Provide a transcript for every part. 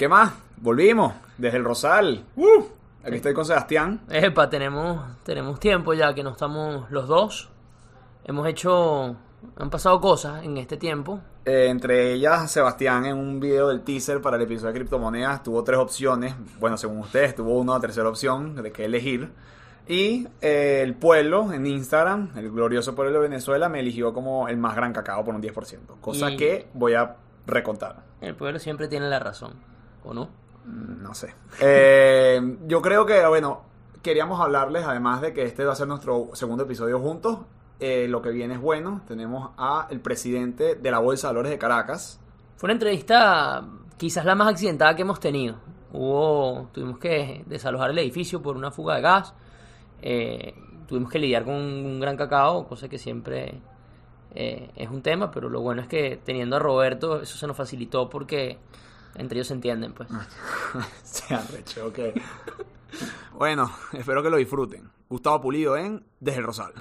¿Qué más? Volvimos desde el Rosal. Uh, aquí estoy con Sebastián. Epa, tenemos, tenemos tiempo ya que no estamos los dos. Hemos hecho. Han pasado cosas en este tiempo. Eh, entre ellas, Sebastián en un video del teaser para el episodio de criptomonedas tuvo tres opciones. Bueno, según ustedes, tuvo una tercera opción de qué elegir. Y eh, el pueblo en Instagram, el glorioso pueblo de Venezuela, me eligió como el más gran cacao por un 10%. Cosa Y- que voy a recontar. El pueblo siempre tiene la razón, ¿o no? Mm, No sé. Eh, yo creo que, bueno, queríamos hablarles, además de que este va a ser nuestro segundo episodio juntos, eh, lo que viene es bueno. Tenemos a el presidente de la Bolsa de Valores de Caracas. Fue una entrevista quizás la más accidentada que hemos tenido. Hubo, tuvimos que desalojar el edificio por una fuga de gas. Eh, tuvimos que lidiar con un gran cacao, cosa que siempre eh, es un tema, pero lo bueno es que teniendo a Roberto eso se nos facilitó porque entre ellos se entienden, pues. Se arrechó, ok. bueno, espero que lo disfruten. Gustavo Pulido en Desde el Rosal.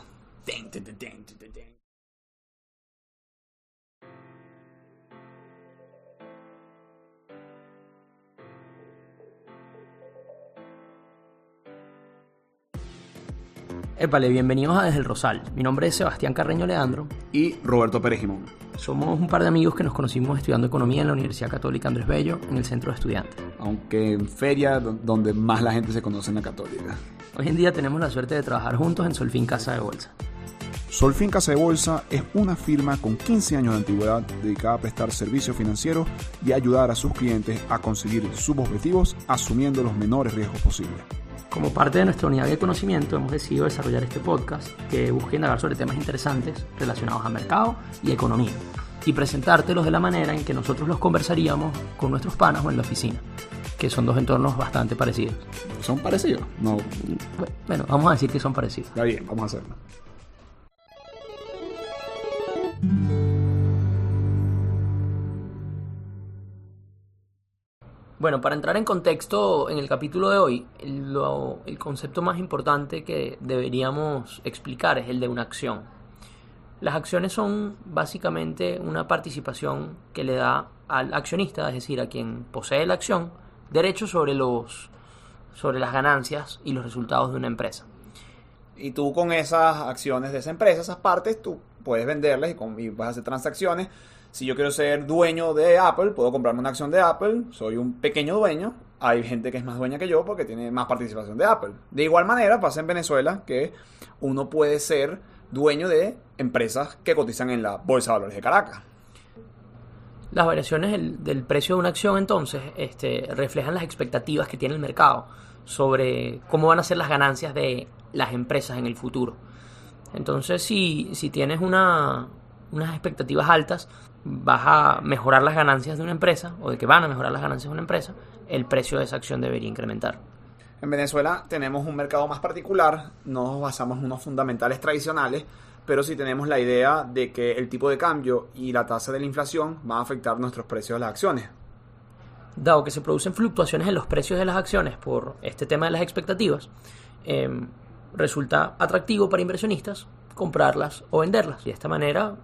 Ten, ten, ten, ten, ten, ten, ten. Épale, bienvenidos a Desde el Rosal. Mi nombre es Sebastián Carreño Leandro. Y Roberto Pérez Jimón. Somos un par de amigos que nos conocimos estudiando economía en la Universidad Católica Andrés Bello, en el centro de estudiantes. Aunque en feria do- donde más la gente se conoce en la católica. Hoy en día tenemos la suerte de trabajar juntos en Solfín Casa de Bolsa. Solfin Casa de Bolsa es una firma con 15 años de antigüedad dedicada a prestar servicios financieros y ayudar a sus clientes a conseguir sus objetivos asumiendo los menores riesgos posibles. Como parte de nuestra unidad de conocimiento hemos decidido desarrollar este podcast que busca indagar sobre temas interesantes relacionados a mercado y economía y presentártelos de la manera en que nosotros los conversaríamos con nuestros panas o en la oficina, que son dos entornos bastante parecidos. ¿Son parecidos? No. Bueno, vamos a decir que son parecidos. Está bien, vamos a hacerlo. Bueno, para entrar en contexto en el capítulo de hoy, lo- el concepto más importante que deberíamos explicar es el de una acción. Las acciones son básicamente una participación que le da al accionista, es decir, a quien posee la acción, derechos sobre los sobre las ganancias y los resultados de una empresa. Y tú con esas acciones de esa empresa, esas partes, tú puedes venderlas y, con- y vas a hacer transacciones. Si yo quiero ser dueño de Apple, puedo comprarme una acción de Apple. Soy un pequeño dueño. Hay gente que es más dueña que yo porque tiene más participación de Apple. De igual manera pasa en Venezuela que uno puede ser dueño de empresas que cotizan en la Bolsa de Valores de Caracas. Las variaciones del, precio de una acción entonces este, reflejan las expectativas que tiene el mercado sobre cómo van a ser las ganancias de las empresas en el futuro. Entonces, si, si tienes una, unas expectativas altas, vas a mejorar las ganancias de una empresa, o de que van a mejorar las ganancias de una empresa, el precio de esa acción debería incrementar. En Venezuela tenemos un mercado más particular, no nos basamos en unos fundamentales tradicionales, pero sí tenemos la idea de que el tipo de cambio y la tasa de la inflación van a afectar nuestros precios de las acciones. Dado que se producen fluctuaciones en los precios de las acciones por este tema de las expectativas, eh, resulta atractivo para inversionistas comprarlas o venderlas y de esta manera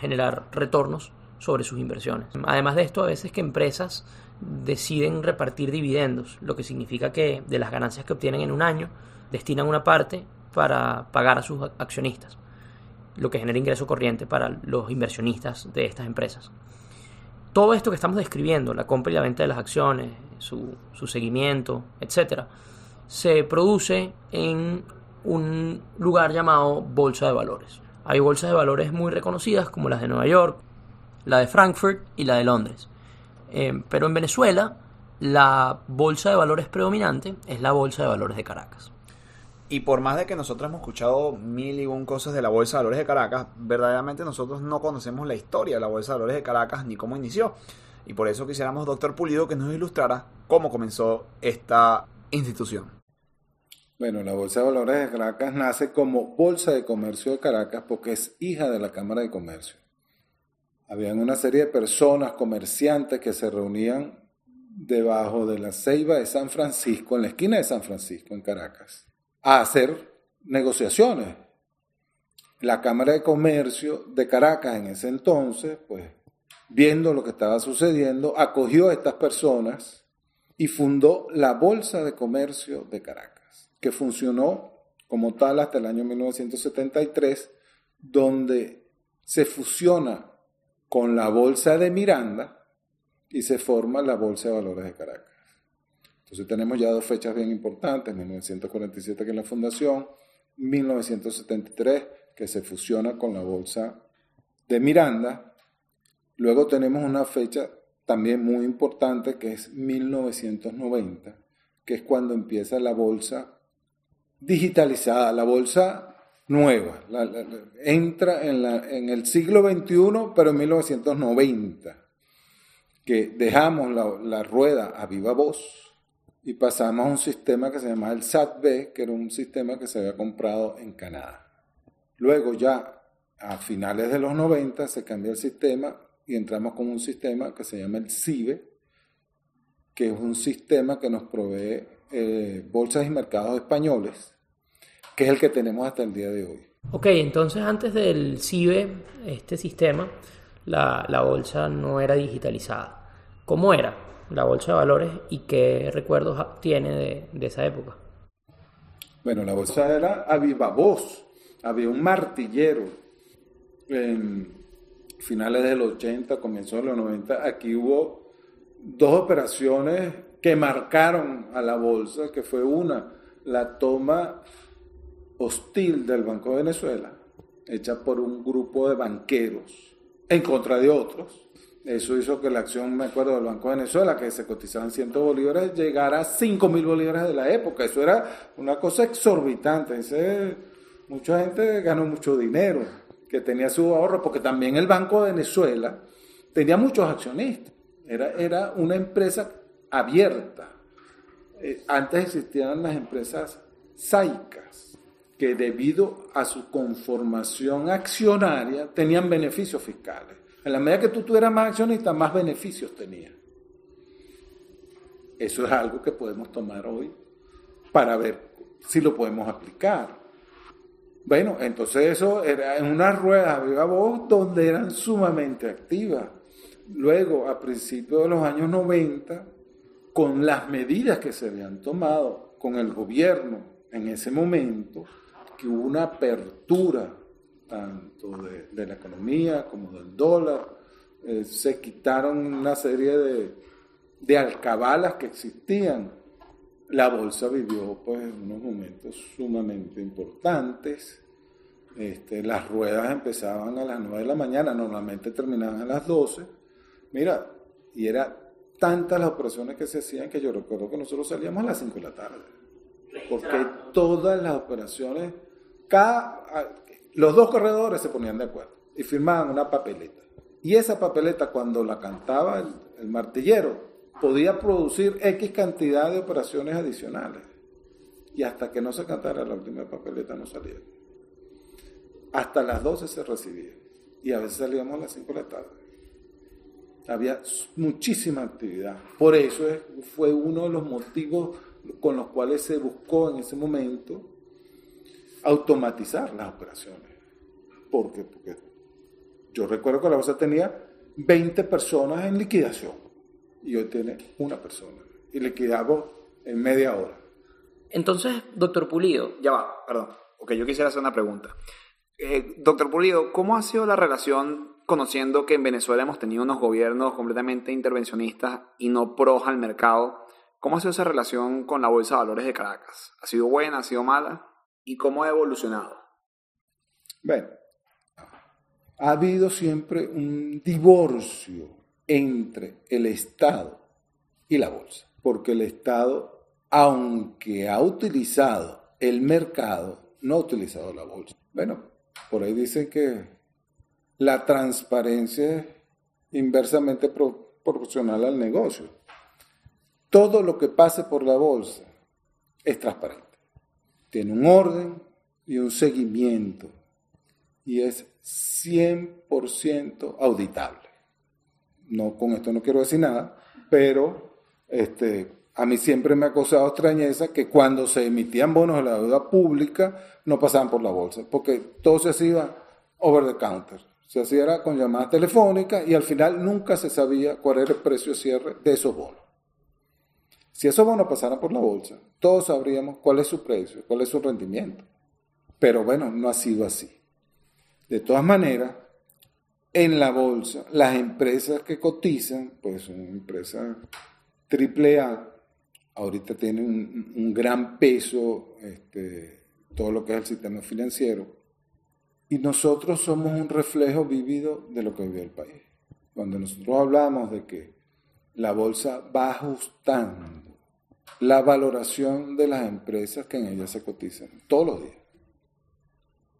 generar retornos sobre sus inversiones. Además de esto, a veces que empresas deciden repartir dividendos, lo que significa que de las ganancias que obtienen en un año destinan una parte para pagar a sus accionistas, lo que genera ingreso corriente para los inversionistas de estas empresas todo esto que estamos describiendo, la compra y la venta de las acciones, su, su seguimiento, etcétera, se produce en un lugar llamado Bolsa de Valores. Hay bolsas de valores muy reconocidas como las de Nueva York, la de Frankfurt y la de Londres. Eh, pero en Venezuela, la bolsa de valores predominante es la Bolsa de Valores de Caracas. Y por más de que nosotros hemos escuchado mil y un cosas de la Bolsa de Valores de Caracas, verdaderamente nosotros no conocemos la historia de la Bolsa de Valores de Caracas ni cómo inició. Y por eso quisiéramos, doctor Pulido, que nos ilustrara cómo comenzó esta institución. Bueno, la Bolsa de Valores de Caracas nace como Bolsa de Comercio de Caracas porque es hija de la Cámara de Comercio. Habían una serie de personas, comerciantes, que se reunían debajo de la ceiba de San Francisco, en la esquina de San Francisco, en Caracas, a hacer negociaciones. La Cámara de Comercio de Caracas en ese entonces, pues, viendo lo que estaba sucediendo, acogió a estas personas y fundó la Bolsa de Comercio de Caracas, que funcionó como tal hasta el año 1973, donde se fusiona con la Bolsa de Miranda y se forma la Bolsa de Valores de Caracas. Entonces tenemos ya dos fechas bien importantes, 1947 que es la fundación, 1973 que se fusiona con la Bolsa de Miranda. Luego tenemos una fecha también muy importante que es 1990, que es cuando empieza la bolsa digitalizada, la bolsa nueva. entra en, el siglo XXI, pero en 1990, que dejamos la, la rueda a viva voz y pasamos a un sistema que se llama el SAT-B, que era un sistema que se había comprado en Canadá. Luego ya a finales de los 90 se cambió el sistema y entramos con un sistema que se llama el CIBE, que es un sistema que nos provee eh, bolsas y mercados españoles, que es el que tenemos hasta el día de hoy. Ok, entonces antes del CIBE, este sistema, la, la bolsa no era digitalizada. ¿Cómo era? la bolsa de valores y qué recuerdos tiene de, de esa época. Bueno, la bolsa era a viva voz, había un martillero. En finales del 80, comienzos de los 90, aquí hubo dos operaciones que marcaron a la bolsa, que fue una, la toma hostil del Banco de Venezuela, hecha por un grupo de banqueros en contra de otros, eso hizo que la acción, me acuerdo, del Banco de Venezuela, que se cotizaban 100 bolívares, llegara a 5 mil bolívares de la época. Eso era una cosa exorbitante. Ese, mucha gente ganó mucho dinero, que tenía su ahorro, porque también el Banco de Venezuela tenía muchos accionistas. Era, era una empresa abierta. Eh, antes existían las empresas saicas, que debido a su conformación accionaria tenían beneficios fiscales. En la medida que tú tuvieras más accionistas, más beneficios tenías. Eso es algo que podemos tomar hoy para ver si lo podemos aplicar. Bueno, entonces eso era en una rueda viva voz donde eran sumamente activas. Luego, a principios de los años 90, con las medidas que se habían tomado con el gobierno en ese momento, que hubo una apertura tanto de, la economía como del dólar. Eh, se quitaron una serie de, alcabalas que existían. La bolsa vivió pues unos momentos sumamente importantes. Este, las ruedas empezaban a las 9 de la mañana, normalmente terminaban a las 12. Mira, y era tantas las operaciones que se hacían que yo recuerdo que nosotros salíamos a las 5 de la tarde. Porque todas las operaciones, los dos corredores se ponían de acuerdo y firmaban una papeleta. Y esa papeleta, cuando la cantaba el, martillero, podía producir X cantidad de operaciones adicionales. Y hasta que no se cantara la última papeleta no salía. Hasta las 12 se recibía. Y a veces salíamos a las 5 de la tarde. Había muchísima actividad. Por eso fue uno de los motivos con los cuales se buscó en ese momento automatizar las operaciones. ¿Por? Porque yo recuerdo que la bolsa tenía 20 personas en liquidación y hoy tiene una persona y liquidamos en media hora. Entonces, doctor Pulido. Ya va, perdón. Ok, yo quisiera hacer una pregunta. Eh, doctor Pulido, ¿cómo ha sido la relación conociendo que en Venezuela hemos tenido unos gobiernos completamente intervencionistas y no pros al mercado? ¿Cómo ha sido esa relación con la Bolsa de Valores de Caracas? ¿Ha sido buena? ¿Ha sido mala? y cómo ha evolucionado? Bueno, ha habido siempre un divorcio entre el Estado y la bolsa, porque el Estado, aunque ha utilizado el mercado, no ha utilizado la bolsa. Bueno, por ahí dicen que la transparencia es inversamente proporcional al negocio. Todo lo que pase por la bolsa es transparente tiene un orden y un seguimiento y es 100% auditable. No, con esto no quiero decir nada, pero este, a mí siempre me ha causado extrañeza que cuando se emitían bonos de la deuda pública no pasaban por la bolsa, porque todo se hacía over the counter. Se hacía con llamadas telefónicas y al final nunca se sabía cuál era el precio de cierre de esos bonos. Si esos bonos pasaran por la bolsa, todos sabríamos cuál es su precio, cuál es su rendimiento. Pero bueno, no ha sido así. De todas maneras, en la bolsa, las empresas que cotizan, pues son empresas AAA, ahorita tienen un, un gran peso este, todo lo que es el sistema financiero, y nosotros somos un reflejo vívido de lo que vive el país. Cuando nosotros hablamos de que la bolsa va ajustando la valoración de las empresas que en ella se cotizan todos los días.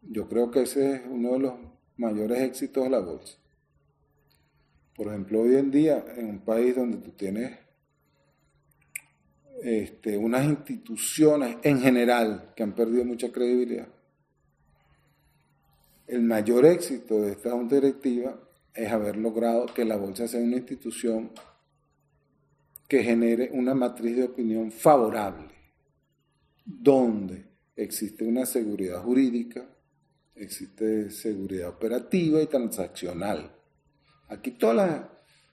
Yo creo que ese es uno de los mayores éxitos de la bolsa. Por ejemplo, hoy en día, en un país donde tú tienes este, unas instituciones en general que han perdido mucha credibilidad, el mayor éxito de esta junta directiva es haber logrado que la bolsa sea una institución que genere una matriz de opinión favorable, donde existe una seguridad jurídica, existe seguridad operativa y transaccional. Aquí todas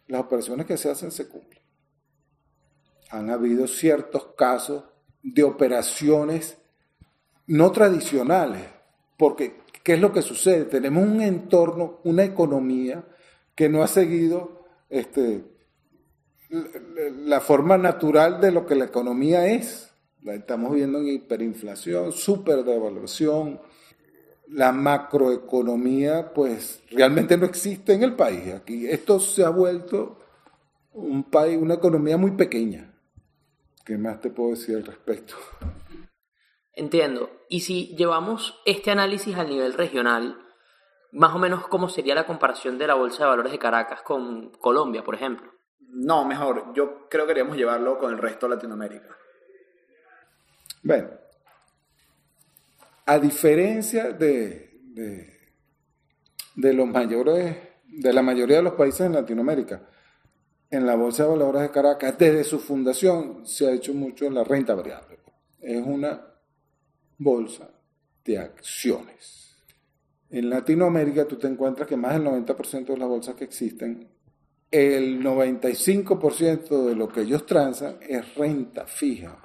las, operaciones que se hacen se cumplen. Han habido ciertos casos de operaciones no tradicionales, porque ¿qué es lo que sucede? Tenemos un entorno, una economía que no ha seguido este, la forma natural de lo que la economía es. La estamos viendo en hiperinflación, superdevaluación, la macroeconomía pues realmente no existe en el país. Aquí esto se ha vuelto un país, una economía muy pequeña. ¿Qué más te puedo decir al respecto? Entiendo. Y si llevamos este análisis al nivel regional, más o menos cómo sería la comparación de la Bolsa de Valores de Caracas con Colombia, por ejemplo. No, mejor. Yo creo que queríamos llevarlo con el resto de Latinoamérica. Bueno, a diferencia de, de, los mayores, de la mayoría de los países en Latinoamérica, en la Bolsa de Valores de Caracas, desde su fundación se ha hecho mucho en la renta variable. Es una bolsa de acciones. En Latinoamérica tú te encuentras que más del 90% de las bolsas que existen, el 95% de lo que ellos transan es renta fija.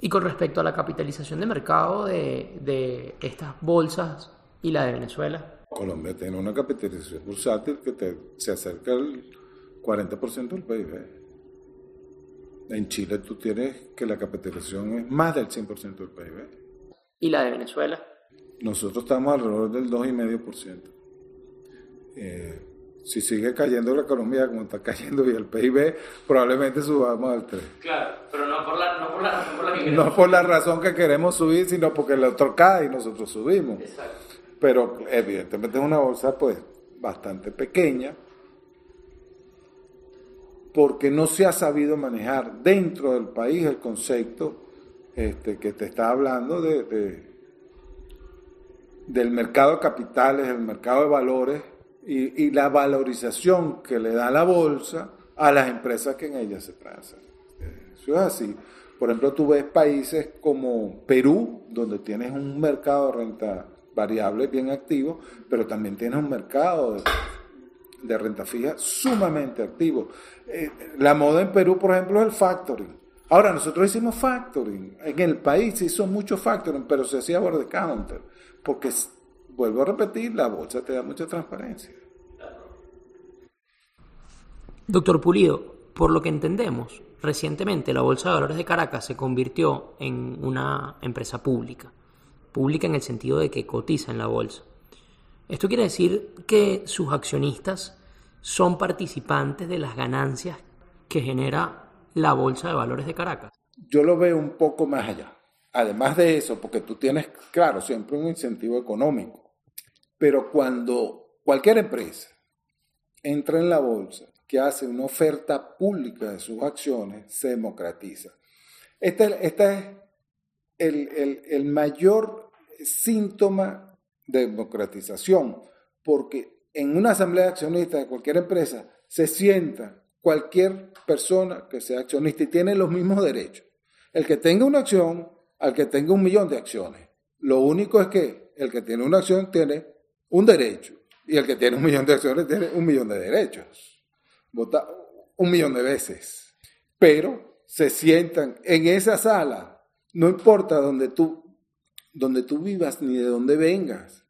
Y con respecto a la capitalización de mercado de, estas bolsas y la de Venezuela. Colombia tiene una capitalización bursátil que se acerca al 40% del PIB. En Chile tú tienes que la capitalización es más del 100% del PIB. ¿Y la de Venezuela? Nosotros estamos alrededor del 2,5%. Eh, si sigue cayendo la economía como está cayendo y el PIB, probablemente subamos al 3. Claro, pero no por la, no por la razón por la que queremos. No por la razón que queremos subir, sino porque el otro cae y nosotros subimos. Exacto. Pero evidentemente es una bolsa pues bastante pequeña porque no se ha sabido manejar dentro del país el concepto este, que te está hablando de, de del mercado de capitales, el mercado de valores y, la valorización que le da la bolsa a las empresas que en ella se transan. Eso es así. Por ejemplo, tú ves países como Perú, donde tienes un mercado de renta variable bien activo, pero también tienes un mercado de, renta fija sumamente activo. Eh, la moda en Perú, por ejemplo, es el factoring. Ahora, nosotros hicimos factoring. En el país se hizo mucho factoring, pero se hacía over the counter, porque vuelvo a repetir, la bolsa te da mucha transparencia. Doctor Pulido, por lo que entendemos, recientemente la Bolsa de Valores de Caracas se convirtió en una empresa pública. Pública en el sentido de que cotiza en la bolsa. Esto quiere decir que sus accionistas son participantes de las ganancias que genera la Bolsa de Valores de Caracas. Yo lo veo un poco más allá. Además de eso, porque tú tienes, claro, siempre un incentivo económico. Pero cuando cualquier empresa entra en la bolsa, que hace una oferta pública de sus acciones, se democratiza. Este, este es el, el mayor síntoma de democratización, porque en una asamblea de accionistas de cualquier empresa se sienta cualquier persona que sea accionista y tiene los mismos derechos. El que tenga una acción, al que tenga un millón de acciones. Lo único es que el que tiene una acción tiene un derecho y el que tiene un millón de acciones tiene un millón de derechos. Vota un millón de veces. Pero se sientan en esa sala, no importa donde tú, donde tú vivas ni de dónde vengas,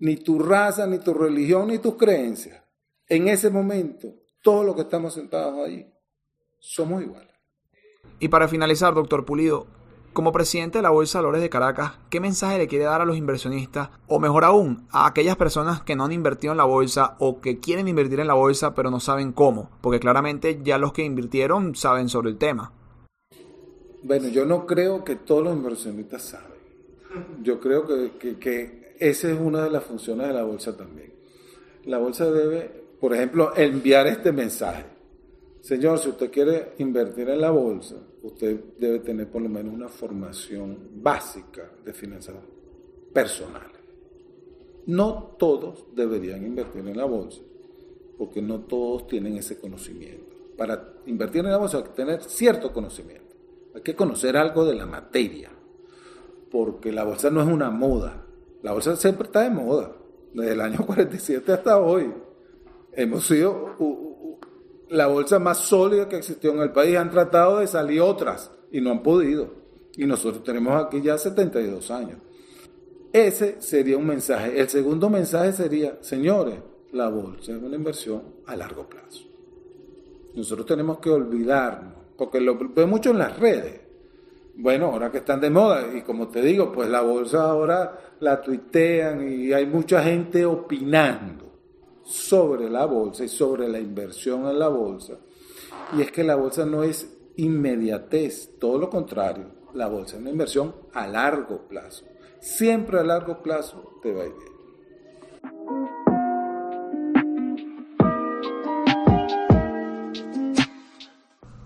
ni tu raza, ni tu religión, ni tus creencias, en ese momento, todos los que estamos sentados ahí, somos iguales. Y para finalizar, doctor Pulido, como presidente de la Bolsa de Valores de Caracas, ¿qué mensaje le quiere dar a los inversionistas o mejor aún, a aquellas personas que no han invertido en la bolsa o que quieren invertir en la bolsa pero no saben cómo? Porque claramente ya los que invirtieron saben sobre el tema. Bueno, yo no creo que todos los inversionistas saben. Yo creo que, que esa es una de las funciones de la bolsa también. La bolsa debe, por ejemplo, enviar este mensaje. Señor, si usted quiere invertir en la bolsa, usted debe tener por lo menos una formación básica de finanzas personales. No todos deberían invertir en la bolsa, porque no todos tienen ese conocimiento. Para invertir en la bolsa hay que tener cierto conocimiento, hay que conocer algo de la materia, porque la bolsa no es una moda, la bolsa siempre está de moda, desde el año 47 hasta hoy. Hemos sido la bolsa más sólida que existió en el país. Han tratado de salir otras y no han podido. Y nosotros tenemos aquí ya 72 años. Ese sería un mensaje. El segundo mensaje sería, señores, la bolsa es una inversión a largo plazo. Nosotros tenemos que olvidarnos, porque lo veo mucho en las redes. Bueno, ahora que están de moda, y como te digo, pues la bolsa ahora la tuitean y hay mucha gente opinando sobre la bolsa y sobre la inversión en la bolsa. Y es que la bolsa no es inmediatez, todo lo contrario. La bolsa es una inversión a largo plazo. Siempre a largo plazo te va a ir bien.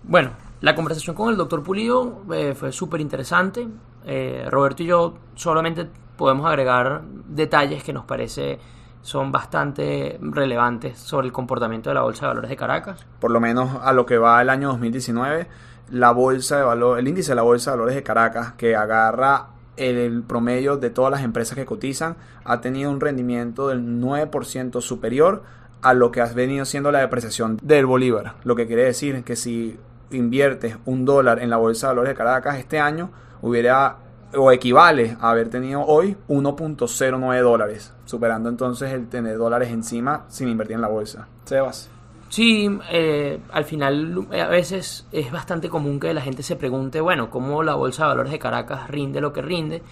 Bueno, la conversación con el doctor Pulido eh, fue súper interesante. Eh, Roberto y yo solamente podemos agregar detalles que nos parece son bastante relevantes sobre el comportamiento de la Bolsa de Valores de Caracas. Por lo menos a lo que va el año 2019, la bolsa de valor, el índice de la Bolsa de Valores de Caracas, que agarra el promedio de todas las empresas que cotizan, ha tenido un rendimiento del 9% superior a lo que ha venido siendo la depreciación del Bolívar. Lo que quiere decir que si inviertes un dólar en la Bolsa de Valores de Caracas este año, hubiera o equivale a haber tenido hoy 1.09 dólares, superando entonces el tener dólares encima sin invertir en la bolsa. Sebas. Sí, eh, al final a veces es bastante común que la gente se pregunte, bueno, ¿cómo la Bolsa de Valores de Caracas rinde lo que rinde?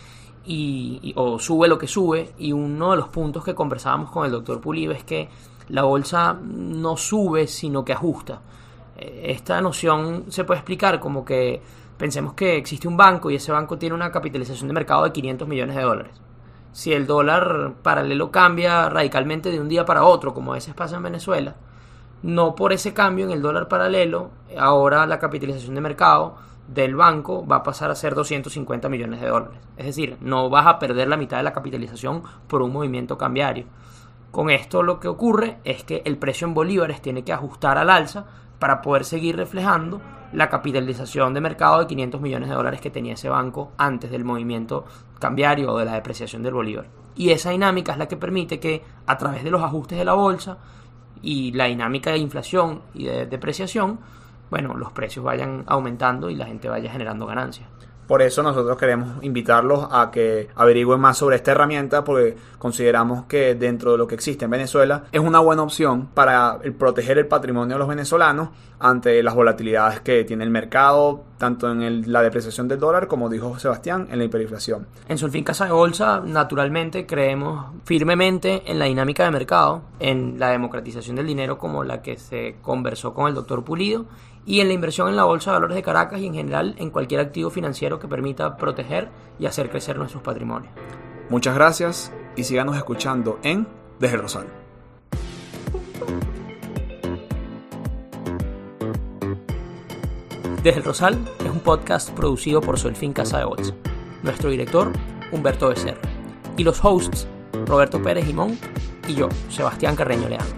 Y, o sube lo que sube. Y uno de los puntos que conversábamos con el doctor Pulido es que la bolsa no sube, sino que ajusta. Eh, esta noción se puede explicar como que Pensemos que existe un banco y ese banco tiene una capitalización de mercado de 500 millones de dólares. Si el dólar paralelo cambia radicalmente de un día para otro, como a veces pasa en Venezuela, no por ese cambio en el dólar paralelo, ahora la capitalización de mercado del banco va a pasar a ser 250 millones de dólares. Es decir, no vas a perder la mitad de la capitalización por un movimiento cambiario. Con esto lo que ocurre es que el precio en bolívares tiene que ajustar al alza para poder seguir reflejando la capitalización de mercado de 500 millones de dólares que tenía ese banco antes del movimiento cambiario o de la depreciación del bolívar. Y esa dinámica es la que permite que a través de los ajustes de la bolsa y la dinámica de inflación y de depreciación, bueno, los precios vayan aumentando y la gente vaya generando ganancias. Por eso nosotros queremos invitarlos a que averigüen más sobre esta herramienta porque consideramos que dentro de lo que existe en Venezuela es una buena opción para proteger el patrimonio de los venezolanos ante las volatilidades que tiene el mercado, tanto en la depreciación del dólar como dijo Sebastián, en la hiperinflación. En Solfín Casa de Bolsa, naturalmente creemos firmemente en la dinámica de mercado, en la democratización del dinero como la que se conversó con el doctor Pulido y en la inversión en la Bolsa de Valores de Caracas y en general en cualquier activo financiero que permita proteger y hacer crecer nuestros patrimonios. Muchas gracias y síganos escuchando en Desde el Rosal. Desde el Rosal es un podcast producido por Solfín Casa de Bolsa, nuestro director Humberto Becerra y los hosts Roberto Pérez Jimón y yo, Sebastián Carreño Leandro.